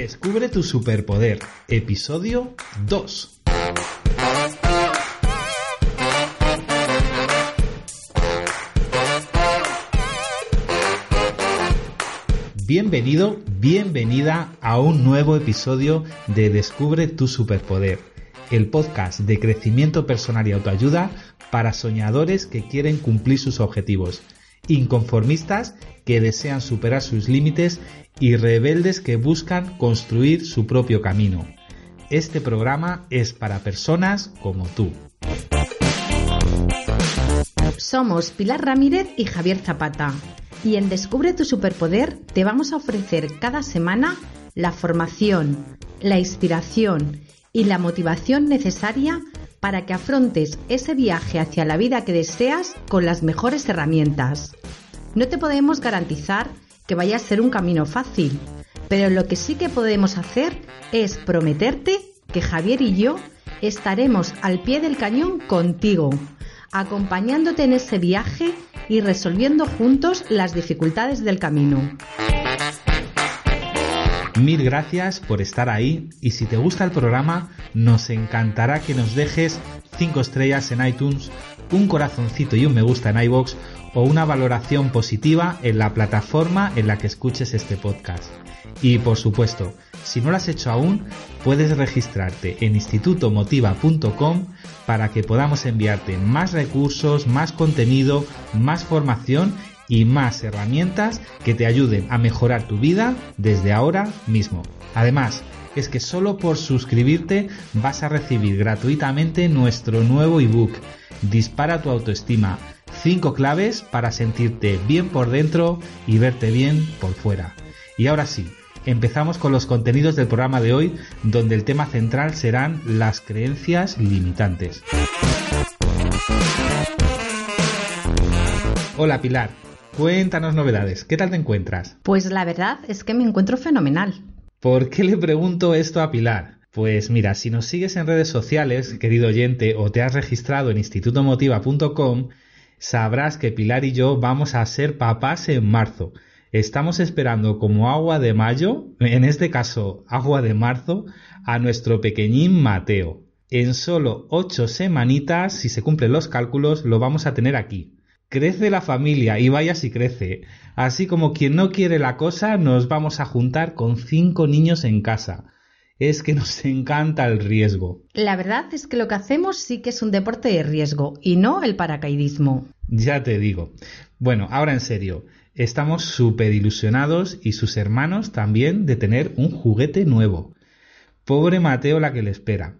Descubre tu superpoder, episodio 2. Bienvenido, bienvenida a un nuevo episodio de Descubre tu superpoder, el podcast de crecimiento personal y autoayuda para soñadores que quieren cumplir sus objetivos, inconformistas que desean superar sus límites y rebeldes que buscan construir su propio camino. Este programa es para personas como tú. Somos Pilar Ramírez y Javier Zapata y en Descubre tu Superpoder te vamos a ofrecer cada semana la formación, la inspiración y la motivación necesaria para que afrontes ese viaje hacia la vida que deseas con las mejores herramientas. No te podemos garantizar que vaya a ser un camino fácil, pero lo que sí que podemos hacer es prometerte que Javier y yo estaremos al pie del cañón contigo, acompañándote en ese viaje y resolviendo juntos las dificultades del camino. Mil gracias por estar ahí y si te gusta el programa nos encantará que nos dejes 5 estrellas en iTunes, un corazoncito y un me gusta en iBox o una valoración positiva en la plataforma en la que escuches este podcast. Y por supuesto, si no lo has hecho aún, puedes registrarte en institutomotiva.com para que podamos enviarte más recursos, más contenido, más formación y más herramientas que te ayuden a mejorar tu vida desde ahora mismo. Además, es que solo por suscribirte vas a recibir gratuitamente nuestro nuevo ebook Dispara tu autoestima 5 claves para sentirte bien por dentro y verte bien por fuera. Y ahora sí, empezamos con los contenidos del programa de hoy, donde el tema central serán las creencias limitantes. Hola Pilar, cuéntanos novedades, ¿qué tal te encuentras? Pues la verdad es que me encuentro fenomenal. ¿Por qué le pregunto esto a Pilar? Pues mira, si nos sigues en redes sociales, querido oyente, o te has registrado en institutomotiva.com, sabrás que Pilar y yo vamos a ser papás en marzo. Estamos esperando como agua de mayo, en este caso agua de marzo, a nuestro pequeñín Mateo. En solo ocho semanitas, si se cumplen los cálculos, lo vamos a tener aquí. Crece la familia y vaya si crece. Así como quien no quiere la cosa, nos vamos a juntar con cinco niños en casa es que nos encanta el riesgo. La verdad es que lo que hacemos sí que es un deporte de riesgo y no el paracaidismo. Ya te digo. Bueno, ahora en serio, estamos súper ilusionados y sus hermanos también de tener un juguete nuevo. Pobre Mateo la que le espera.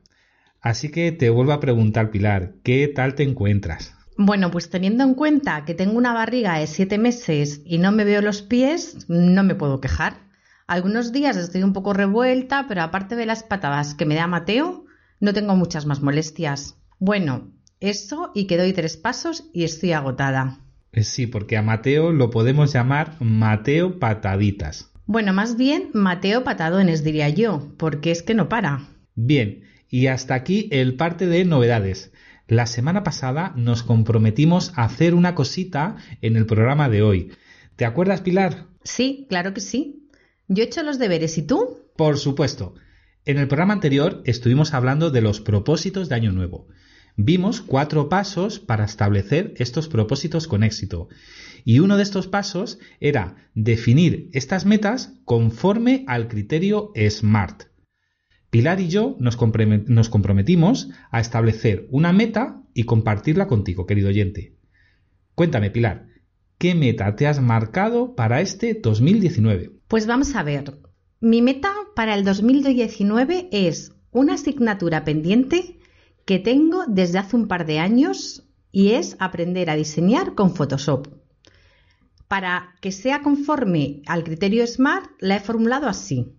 Así que te vuelvo a preguntar, Pilar, ¿qué tal te encuentras? Bueno, pues teniendo en cuenta que tengo una barriga de siete meses y no me veo los pies, no me puedo quejar. Algunos días estoy un poco revuelta, pero aparte de las patadas que me da Mateo, no tengo muchas más molestias. Bueno, eso y que doy tres pasos y estoy agotada. Eh, sí, porque a Mateo lo podemos llamar Mateo Pataditas. Bueno, más bien Mateo Patadones diría yo, porque es que no para. Bien, y hasta aquí el parte de novedades. La semana pasada nos comprometimos a hacer una cosita en el programa de hoy. ¿Te acuerdas, Pilar? Sí, claro que sí. Yo he hecho los deberes, ¿y tú? Por supuesto. En el programa anterior estuvimos hablando de los propósitos de Año Nuevo. Vimos cuatro pasos para establecer estos propósitos con éxito. Y uno de estos pasos era definir estas metas conforme al criterio SMART. Pilar y yo nos, comprometimos a establecer una meta y compartirla contigo, querido oyente. Cuéntame, Pilar, ¿qué meta te has marcado para este 2019? Pues vamos a ver. Mi meta para el 2019 es una asignatura pendiente que tengo desde hace un par de años y es aprender a diseñar con Photoshop. Para que sea conforme al criterio SMART, la he formulado así.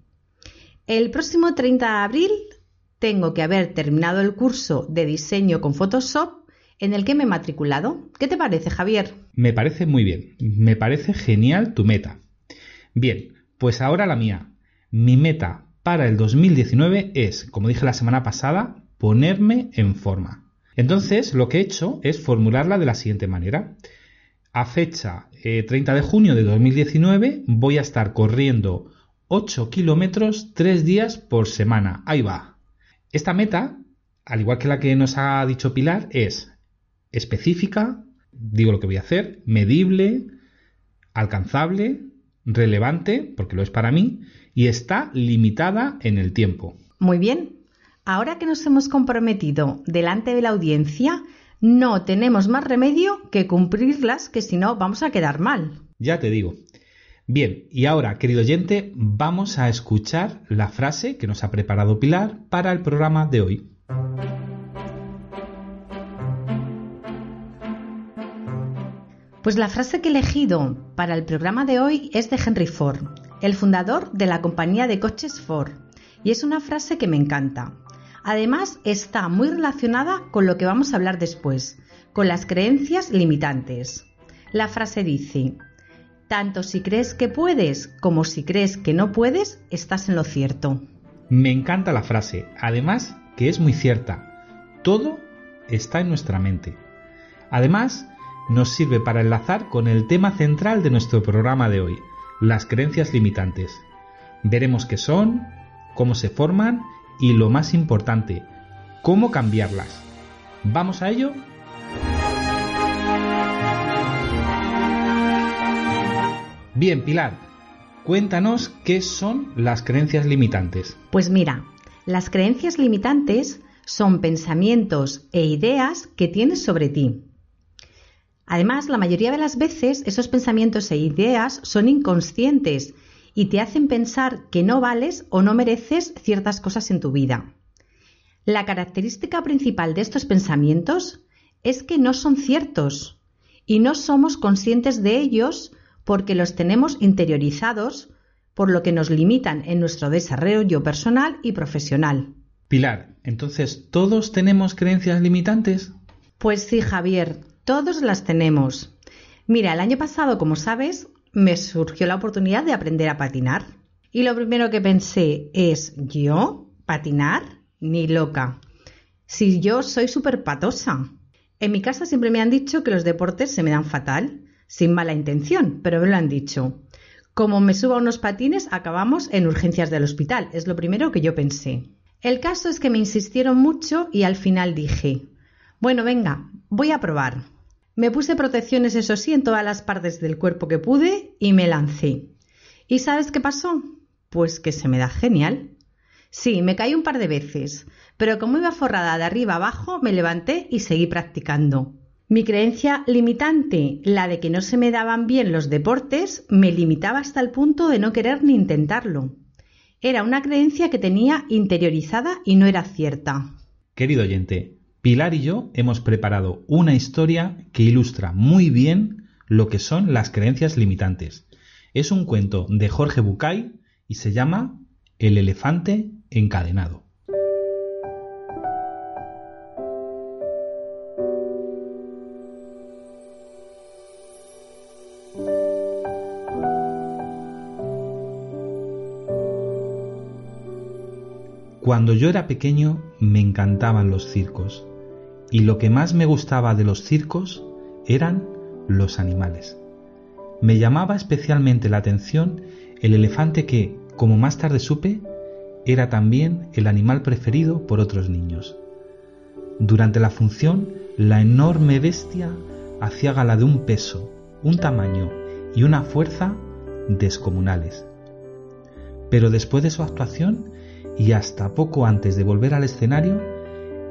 El próximo 30 de abril tengo que haber terminado el curso de diseño con Photoshop en el que me he matriculado. ¿Qué te parece, Javier? Me parece muy bien. Me parece genial tu meta. Bien, pues ahora la mía. Mi meta para el 2019 es, como dije la semana pasada, ponerme en forma. Entonces, lo que he hecho es formularla de la siguiente manera. A fecha 30 eh, de junio de 2019 voy a estar corriendo 8 kilómetros 3 días por semana. Ahí va. Esta meta, al igual que la que nos ha dicho Pilar, es específica, digo lo que voy a hacer, medible, alcanzable, relevante, porque lo es para mí, y está limitada en el tiempo. Muy bien. Ahora que nos hemos comprometido delante de la audiencia, no tenemos más remedio que cumplirlas, que si no vamos a quedar mal. Ya te digo. Bien, y ahora, querido oyente, vamos a escuchar la frase que nos ha preparado Pilar para el programa de hoy. Pues la frase que he elegido para el programa de hoy es de Henry Ford, el fundador de la compañía de coches Ford, y es una frase que me encanta. Además, está muy relacionada con lo que vamos a hablar después, con las creencias limitantes. La frase dice, tanto si crees que puedes como si crees que no puedes, estás en lo cierto. Me encanta la frase, además que es muy cierta. Todo está en nuestra mente. Además, nos sirve para enlazar con el tema central de nuestro programa de hoy, las creencias limitantes. Veremos qué son, cómo se forman y lo más importante, cómo cambiarlas. ¿Vamos a ello? Bien, Pilar, cuéntanos qué son las creencias limitantes. Pues mira, las creencias limitantes son pensamientos e ideas que tienes sobre ti. Además, la mayoría de las veces esos pensamientos e ideas son inconscientes y te hacen pensar que no vales o no mereces ciertas cosas en tu vida. La característica principal de estos pensamientos es que no son ciertos y no somos conscientes de ellos porque los tenemos interiorizados, por lo que nos limitan en nuestro desarrollo personal y profesional. Pilar, entonces, ¿todos tenemos creencias limitantes? Pues sí, Javier, todos las tenemos. Mira, el año pasado, como sabes, me surgió la oportunidad de aprender a patinar. Y lo primero que pensé es, ¿yo? ¿Patinar? Ni loca. Si yo soy súper patosa. En mi casa siempre me han dicho que los deportes se me dan fatal, sin mala intención, pero me lo han dicho. Como me suba unos patines, acabamos en urgencias del hospital. Es lo primero que yo pensé. El caso es que me insistieron mucho y al final dije, bueno, venga, voy a probar. Me puse protecciones, eso sí, en todas las partes del cuerpo que pude y me lancé. ¿Y sabes qué pasó? Pues que se me da genial. Sí, me caí un par de veces, pero como iba forrada de arriba abajo, me levanté y seguí practicando. Mi creencia limitante, la de que no se me daban bien los deportes, me limitaba hasta el punto de no querer ni intentarlo. Era una creencia que tenía interiorizada y no era cierta. Querido oyente, Pilar y yo hemos preparado una historia que ilustra muy bien lo que son las creencias limitantes. Es un cuento de Jorge Bucay y se llama El elefante encadenado. Cuando yo era pequeño me encantaban los circos y lo que más me gustaba de los circos eran los animales. Me llamaba especialmente la atención el elefante que, como más tarde supe, era también el animal preferido por otros niños. Durante la función, la enorme bestia hacía gala de un peso, un tamaño y una fuerza descomunales. Pero después de su actuación, y hasta poco antes de volver al escenario,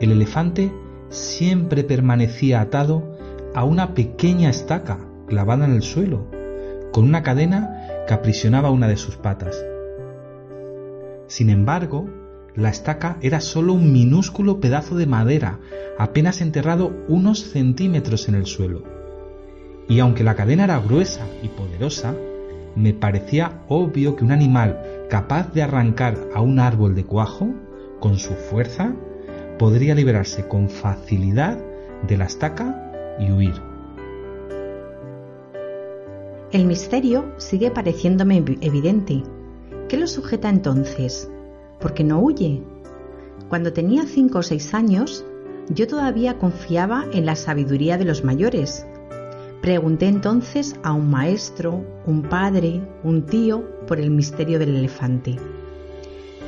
el elefante siempre permanecía atado a una pequeña estaca clavada en el suelo, con una cadena que aprisionaba una de sus patas. Sin embargo, la estaca era solo un minúsculo pedazo de madera, apenas enterrado unos centímetros en el suelo. Y aunque la cadena era gruesa y poderosa, me parecía obvio que un animal capaz de arrancar a un árbol de cuajo, con su fuerza, podría liberarse con facilidad de la estaca y huir. El misterio sigue pareciéndome evidente. ¿Qué lo sujeta entonces? ¿Por qué no huye? Cuando tenía cinco o seis años, yo todavía confiaba en la sabiduría de los mayores. Pregunté entonces a un maestro, un padre, un tío por el misterio del elefante.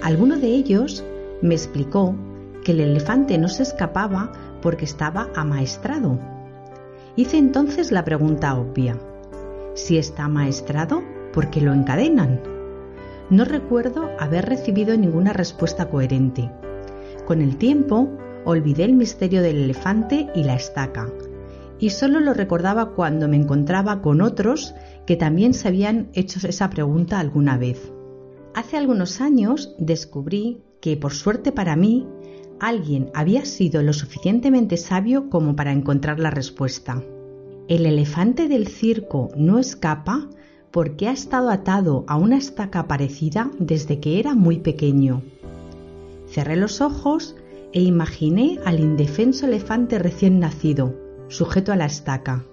Alguno de ellos me explicó que el elefante no se escapaba porque estaba amaestrado. Hice entonces la pregunta obvia. Si está amaestrado, ¿por qué lo encadenan? No recuerdo haber recibido ninguna respuesta coherente. Con el tiempo, olvidé el misterio del elefante y la estaca, y solo lo recordaba cuando me encontraba con otros que también se habían hecho esa pregunta alguna vez. Hace algunos años descubrí que, por suerte para mí, alguien había sido lo suficientemente sabio como para encontrar la respuesta. El elefante del circo no escapa porque ha estado atado a una estaca parecida desde que era muy pequeño. Cerré los ojos e imaginé al indefenso elefante recién nacido, sujeto a la estaca.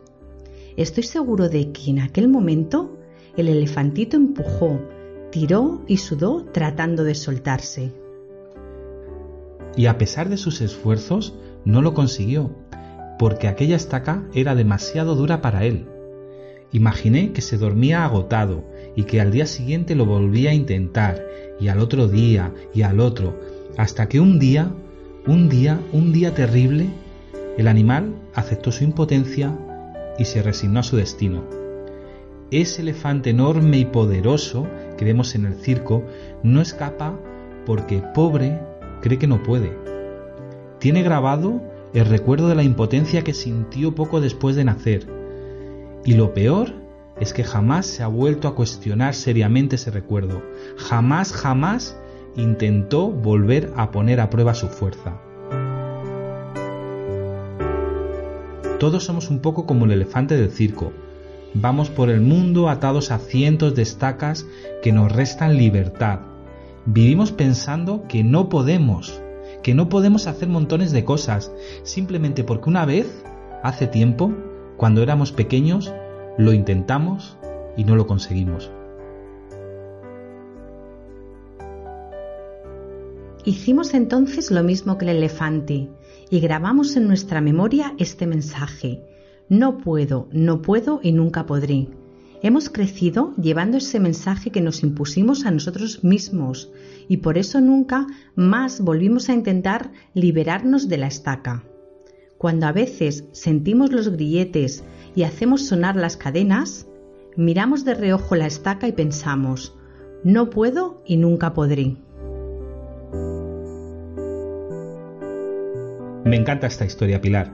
Estoy seguro de que en aquel momento el elefantito empujó, tiró y sudó tratando de soltarse. Y a pesar de sus esfuerzos, no lo consiguió, porque aquella estaca era demasiado dura para él. Imaginé que se dormía agotado y que al día siguiente lo volvía a intentar, y al otro día, y al otro, hasta que un día, un día, un día terrible, el animal aceptó su impotencia y se resignó a su destino. Ese elefante enorme y poderoso que vemos en el circo no escapa porque pobre cree que no puede. Tiene grabado el recuerdo de la impotencia que sintió poco después de nacer. Y lo peor es que jamás se ha vuelto a cuestionar seriamente ese recuerdo. Jamás, jamás intentó volver a poner a prueba su fuerza. Todos somos un poco como el elefante del circo. Vamos por el mundo atados a cientos de estacas que nos restan libertad. Vivimos pensando que no podemos, que no podemos hacer montones de cosas, simplemente porque una vez, hace tiempo, cuando éramos pequeños, lo intentamos y no lo conseguimos. Hicimos entonces lo mismo que el elefante y grabamos en nuestra memoria este mensaje. No puedo, no puedo y nunca podré. Hemos crecido llevando ese mensaje que nos impusimos a nosotros mismos y por eso nunca más volvimos a intentar liberarnos de la estaca. Cuando a veces sentimos los grilletes y hacemos sonar las cadenas, miramos de reojo la estaca y pensamos, no puedo y nunca podré. Me encanta esta historia, Pilar.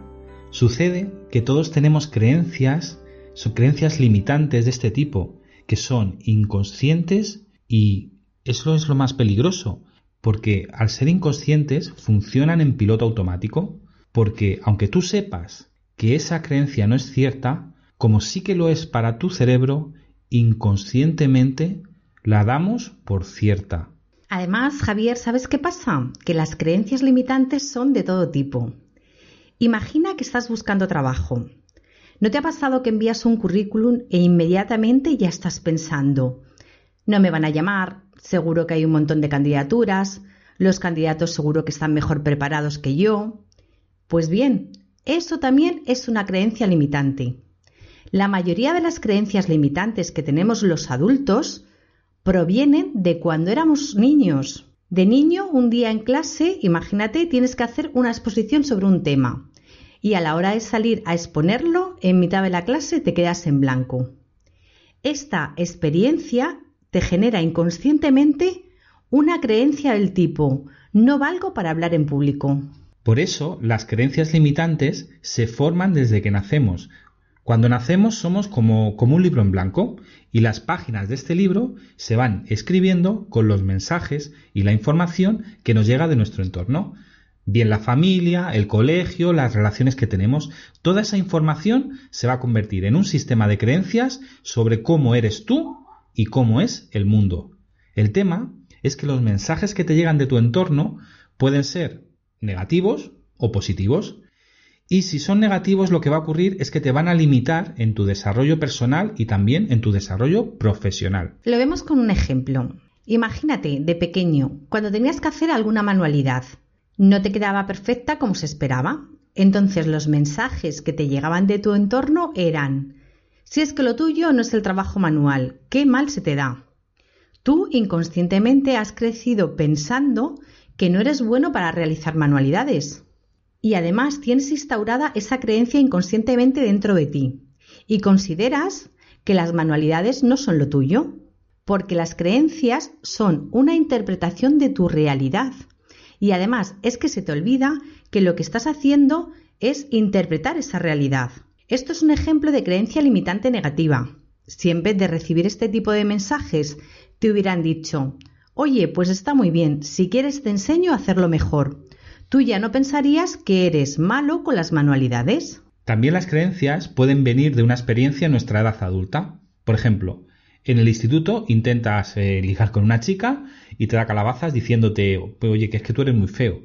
Sucede que todos tenemos creencias, son creencias limitantes de este tipo, que son inconscientes y eso es lo más peligroso, porque al ser inconscientes funcionan en piloto automático, porque aunque tú sepas que esa creencia no es cierta, como sí que lo es para tu cerebro, inconscientemente la damos por cierta. Además, Javier, ¿sabes qué pasa? Que las creencias limitantes son de todo tipo. Imagina que estás buscando trabajo. ¿No te ha pasado que envías un currículum e inmediatamente ya estás pensando, no me van a llamar, seguro que hay un montón de candidaturas, los candidatos seguro que están mejor preparados que yo? Pues bien, eso también es una creencia limitante. La mayoría de las creencias limitantes que tenemos los adultos provienen de cuando éramos niños. De niño, un día en clase, imagínate, tienes que hacer una exposición sobre un tema y a la hora de salir a exponerlo, en mitad de la clase te quedas en blanco. Esta experiencia te genera inconscientemente una creencia del tipo no valgo para hablar en público. Por eso, las creencias limitantes se forman desde que nacemos, cuando nacemos somos como, como un libro en blanco y las páginas de este libro se van escribiendo con los mensajes y la información que nos llega de nuestro entorno. Bien la familia, el colegio, las relaciones que tenemos, toda esa información se va a convertir en un sistema de creencias sobre cómo eres tú y cómo es el mundo. El tema es que los mensajes que te llegan de tu entorno pueden ser negativos o positivos. Y si son negativos, lo que va a ocurrir es que te van a limitar en tu desarrollo personal y también en tu desarrollo profesional. Lo vemos con un ejemplo. Imagínate, de pequeño, cuando tenías que hacer alguna manualidad. No te quedaba perfecta como se esperaba. Entonces los mensajes que te llegaban de tu entorno eran Si es que lo tuyo no es el trabajo manual, qué mal se te da. Tú inconscientemente has crecido pensando que no eres bueno para realizar manualidades. Y además tienes instaurada esa creencia inconscientemente dentro de ti. Y consideras que las manualidades no son lo tuyo. Porque las creencias son una interpretación de tu realidad. Y además es que se te olvida que lo que estás haciendo es interpretar esa realidad. Esto es un ejemplo de creencia limitante negativa. Si en vez de recibir este tipo de mensajes te hubieran dicho, oye, pues está muy bien, si quieres te enseño a hacerlo mejor. Tú ya no pensarías que eres malo con las manualidades. También las creencias pueden venir de una experiencia en nuestra edad adulta. Por ejemplo, en el instituto intentas eh, ligar con una chica y te da calabazas diciéndote, oye, que es que tú eres muy feo.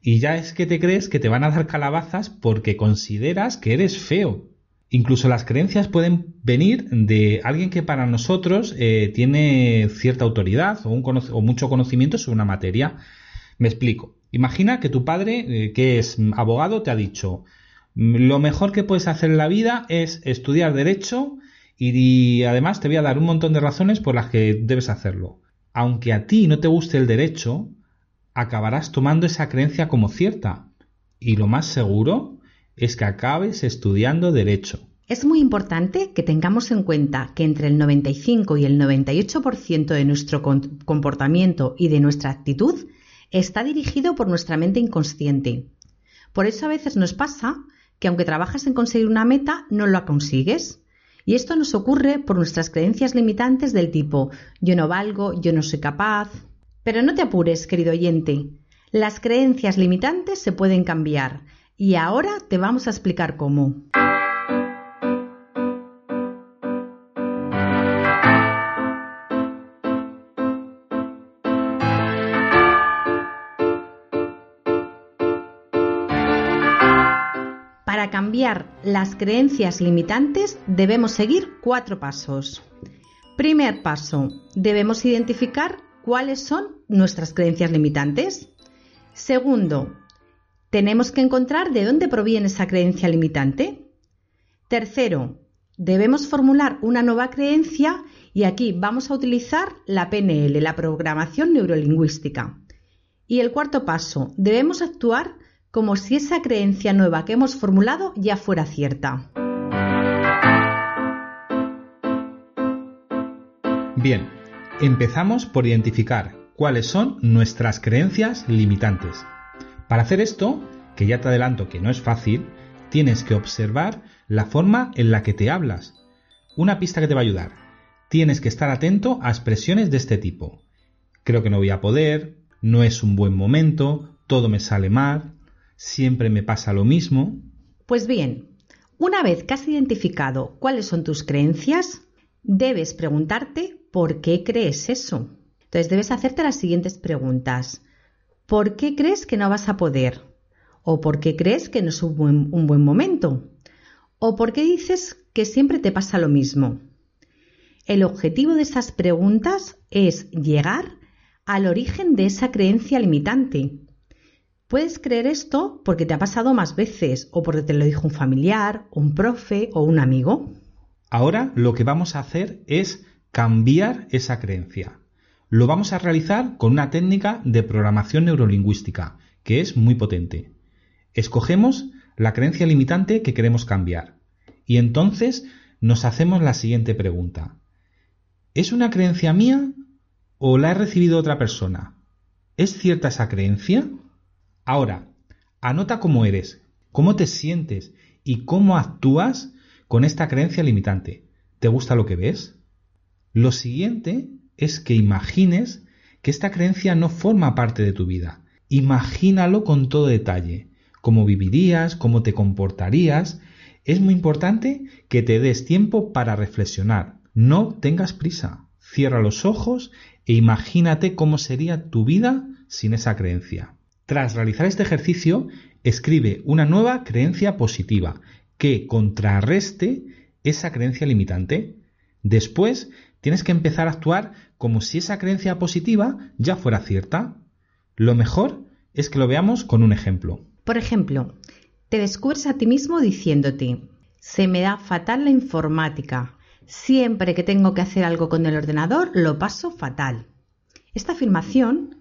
Y ya es que te crees que te van a dar calabazas porque consideras que eres feo. Incluso las creencias pueden venir de alguien que para nosotros eh, tiene cierta autoridad o, o, mucho conocimiento sobre una materia. Me explico. Imagina que tu padre, eh, que es abogado, te ha dicho, lo mejor que puedes hacer en la vida es estudiar derecho y además te voy a dar un montón de razones por las que debes hacerlo. Aunque a ti no te guste el derecho, acabarás tomando esa creencia como cierta. Y lo más seguro es que acabes estudiando derecho. Es muy importante que tengamos en cuenta que entre el 95 y el 98% de nuestro comportamiento y de nuestra actitud está dirigido por nuestra mente inconsciente. Por eso a veces nos pasa que aunque trabajas en conseguir una meta, no la consigues. Y esto nos ocurre por nuestras creencias limitantes del tipo yo no valgo, yo no soy capaz. Pero no te apures, querido oyente. Las creencias limitantes se pueden cambiar y ahora te vamos a explicar cómo. Cambiar las creencias limitantes debemos seguir cuatro pasos. Primer paso, debemos identificar cuáles son nuestras creencias limitantes. Segundo, tenemos que encontrar de dónde proviene esa creencia limitante. Tercero, debemos formular una nueva creencia y aquí vamos a utilizar la PNL, la programación neurolingüística. Y el cuarto paso, debemos actuar como si esa creencia nueva que hemos formulado ya fuera cierta. Bien, empezamos por identificar cuáles son nuestras creencias limitantes. Para hacer esto, que ya te adelanto que no es fácil, tienes que observar la forma en la que te hablas. Una pista que te va a ayudar. Tienes que estar atento a expresiones de este tipo. Creo que no voy a poder, no es un buen momento, todo me sale mal, siempre me pasa lo mismo. Pues bien, una vez que has identificado cuáles son tus creencias, debes preguntarte por qué crees eso. Entonces debes hacerte las siguientes preguntas. ¿Por qué crees que no vas a poder? ¿O por qué crees que no es un buen, un buen momento? ¿O por qué dices que siempre te pasa lo mismo? El objetivo de esas preguntas es llegar al origen de esa creencia limitante. Puedes creer esto porque te ha pasado más veces o porque te lo dijo un familiar, un profe o un amigo. Ahora lo que vamos a hacer es cambiar esa creencia. Lo vamos a realizar con una técnica de programación neurolingüística que es muy potente. Escogemos la creencia limitante que queremos cambiar y entonces nos hacemos la siguiente pregunta. ¿Es una creencia mía o la he recibido otra persona? ¿Es cierta esa creencia? Ahora, anota cómo eres, cómo te sientes y cómo actúas con esta creencia limitante. ¿Te gusta lo que ves? Lo siguiente es que imagines que esta creencia no forma parte de tu vida. Imagínalo con todo detalle. Cómo vivirías, cómo te comportarías. Es muy importante que te des tiempo para reflexionar. No tengas prisa. Cierra los ojos e imagínate cómo sería tu vida sin esa creencia. Tras realizar este ejercicio, escribe una nueva creencia positiva que contrarreste esa creencia limitante. Después, tienes que empezar a actuar como si esa creencia positiva ya fuera cierta. Lo mejor es que lo veamos con un ejemplo. Por ejemplo, te descubres a ti mismo diciéndote, Se me da fatal la informática. Siempre que tengo que hacer algo con el ordenador, lo paso fatal. Esta afirmación,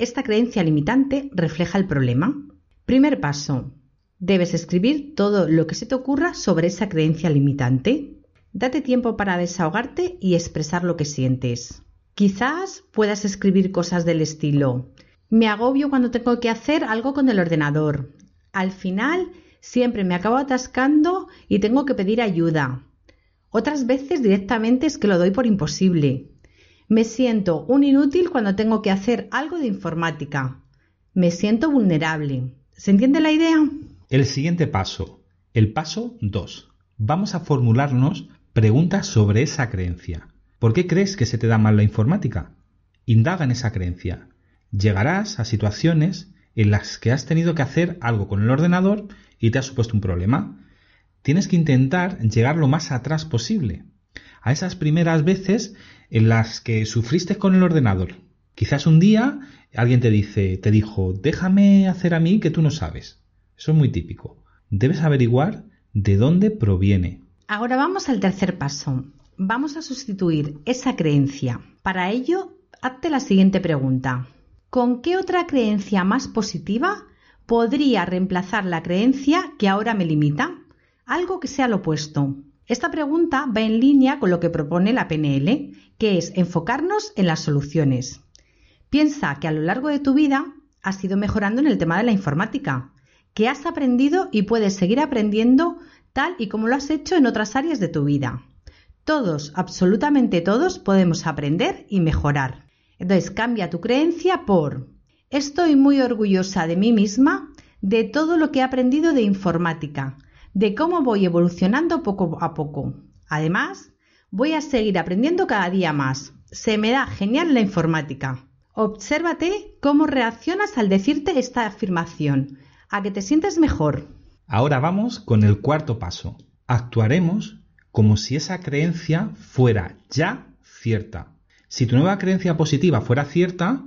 esta creencia limitante, refleja el problema. Primer paso. Debes escribir todo lo que se te ocurra sobre esa creencia limitante. Date tiempo para desahogarte y expresar lo que sientes. Quizás puedas escribir cosas del estilo me agobio cuando tengo que hacer algo con el ordenador. Al final siempre me acabo atascando y tengo que pedir ayuda. Otras veces directamente es que lo doy por imposible. Me siento un inútil cuando tengo que hacer algo de informática. Me siento vulnerable. ¿Se entiende la idea? El siguiente paso, el paso 2. Vamos a formularnos preguntas sobre esa creencia. ¿Por qué crees que se te da mal la informática? Indaga en esa creencia llegarás a situaciones en las que has tenido que hacer algo con el ordenador y te ha supuesto un problema. Tienes que intentar llegar lo más atrás posible, a esas primeras veces en las que sufriste con el ordenador. Quizás un día alguien te dice, te dijo, déjame hacer a mí que tú no sabes. Eso es muy típico. Debes averiguar de dónde proviene. Ahora vamos al tercer paso. Vamos a sustituir esa creencia. Para ello, hazte la siguiente pregunta. ¿Con qué otra creencia más positiva podría reemplazar la creencia que ahora me limita? Algo que sea lo opuesto. Esta pregunta va en línea con lo que propone la PNL, que es enfocarnos en las soluciones. Piensa que a lo largo de tu vida has ido mejorando en el tema de la informática, que has aprendido y puedes seguir aprendiendo tal y como lo has hecho en otras áreas de tu vida. Todos, absolutamente todos, podemos aprender y mejorar. Entonces cambia tu creencia por estoy muy orgullosa de mí misma, de todo lo que he aprendido de informática, de cómo voy evolucionando poco a poco. Además, voy a seguir aprendiendo cada día más. Se me da genial la informática. Obsérvate cómo reaccionas al decirte esta afirmación, a que te sientes mejor. Ahora vamos con el cuarto paso. Actuaremos como si esa creencia fuera ya cierta. Si tu nueva creencia positiva fuera cierta,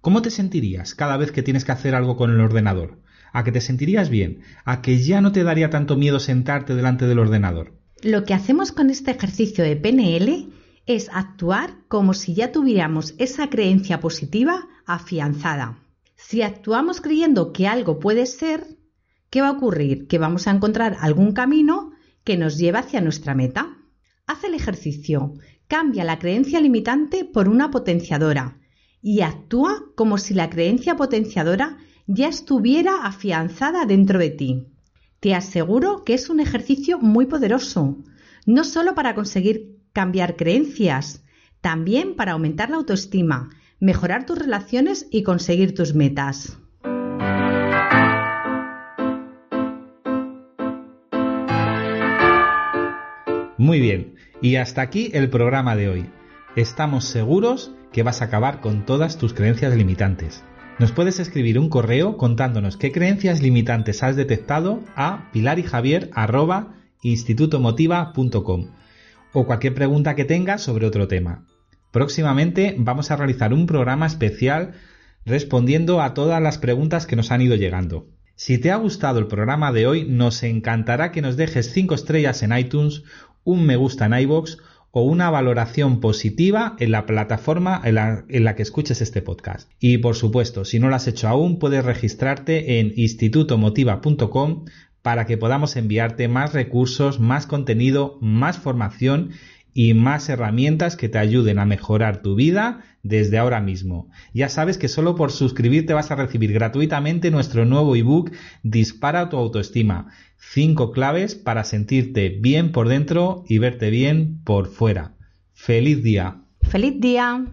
¿cómo te sentirías cada vez que tienes que hacer algo con el ordenador? ¿A que te sentirías bien? ¿A que ya no te daría tanto miedo sentarte delante del ordenador? Lo que hacemos con este ejercicio de PNL es actuar como si ya tuviéramos esa creencia positiva afianzada. Si actuamos creyendo que algo puede ser, ¿qué va a ocurrir? Que vamos a encontrar algún camino que nos lleve hacia nuestra meta. Haz el ejercicio Cambia la creencia limitante por una potenciadora y actúa como si la creencia potenciadora ya estuviera afianzada dentro de ti. Te aseguro que es un ejercicio muy poderoso, no solo para conseguir cambiar creencias, también para aumentar la autoestima, mejorar tus relaciones y conseguir tus metas. Muy bien, y hasta aquí el programa de hoy. Estamos seguros que vas a acabar con todas tus creencias limitantes. Nos puedes escribir un correo contándonos qué creencias limitantes has detectado a pilarijavier.institutomotiva.com o cualquier pregunta que tengas sobre otro tema. Próximamente vamos a realizar un programa especial respondiendo a todas las preguntas que nos han ido llegando. Si te ha gustado el programa de hoy, nos encantará que nos dejes 5 estrellas en iTunes, un me gusta en iBox o una valoración positiva en la plataforma en la, que escuches este podcast. Y por supuesto, si no lo has hecho aún, puedes registrarte en institutomotiva.com para que podamos enviarte más recursos, más contenido, más formación y más herramientas que te ayuden a mejorar tu vida desde ahora mismo. Ya sabes que solo por suscribirte vas a recibir gratuitamente nuestro nuevo ebook Dispara tu autoestima. Cinco claves para sentirte bien por dentro y verte bien por fuera. Feliz día. Feliz día.